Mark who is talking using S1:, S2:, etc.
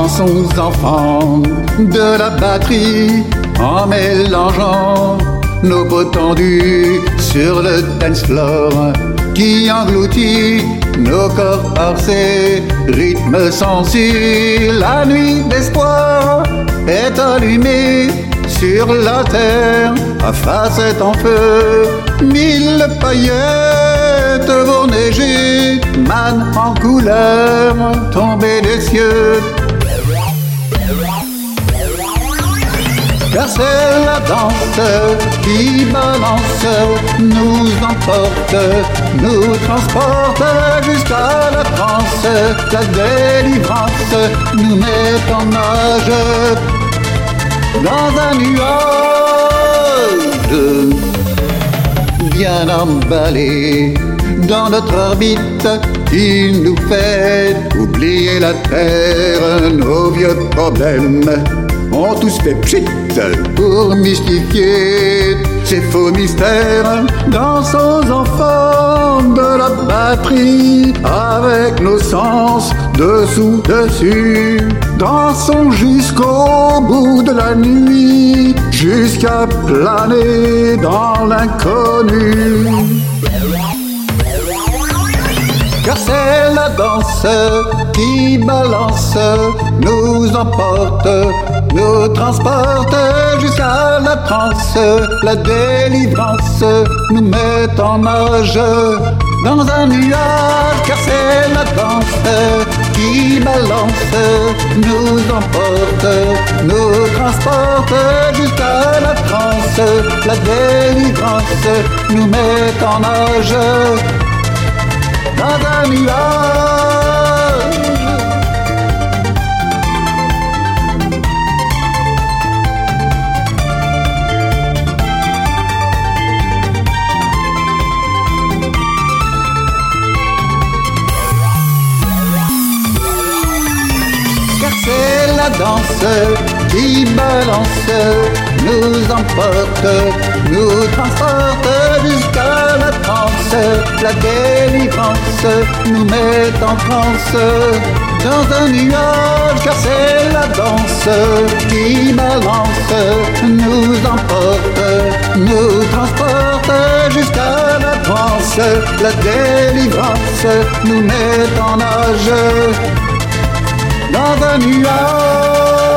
S1: Dansons enfants de la batterie en mélangeant nos peaux tendues sur le dance floor qui engloutit nos corps par ses rythmes sensibles. La nuit d'espoir est allumée sur la terre à facette en feu. Mille paillettes vont neiger, man en couleur tombées des cieux. Car c'est la danse qui balance, nous emporte, nous transporte jusqu'à la transe. La délivrance nous met en nage dans un nuage bien emballé dans notre orbite qui nous fait oublier la terre, nos vieux problèmes ont tous fait pchit pour mystifier ces faux mystères. Dansons enfants de la batterie avec nos sens dessous, dessus. Dansons jusqu'au bout de la nuit, jusqu'à planer dans l'inconnu. C'est la danse qui balance, nous emporte, nous transporte jusqu'à la transe. La délivrance nous met en nage dans un nuage. Car c'est la danse qui balance, nous emporte, nous transporte jusqu'à la transe. La délivrance nous met en nage Car c'est la danse qui balance, nous emporte, nous transporte. La délivrance nous met en transe dans un nuage, car c'est la danse qui balance, nous emporte, nous transporte jusqu'à la transe. La délivrance nous met en nage dans un nuage.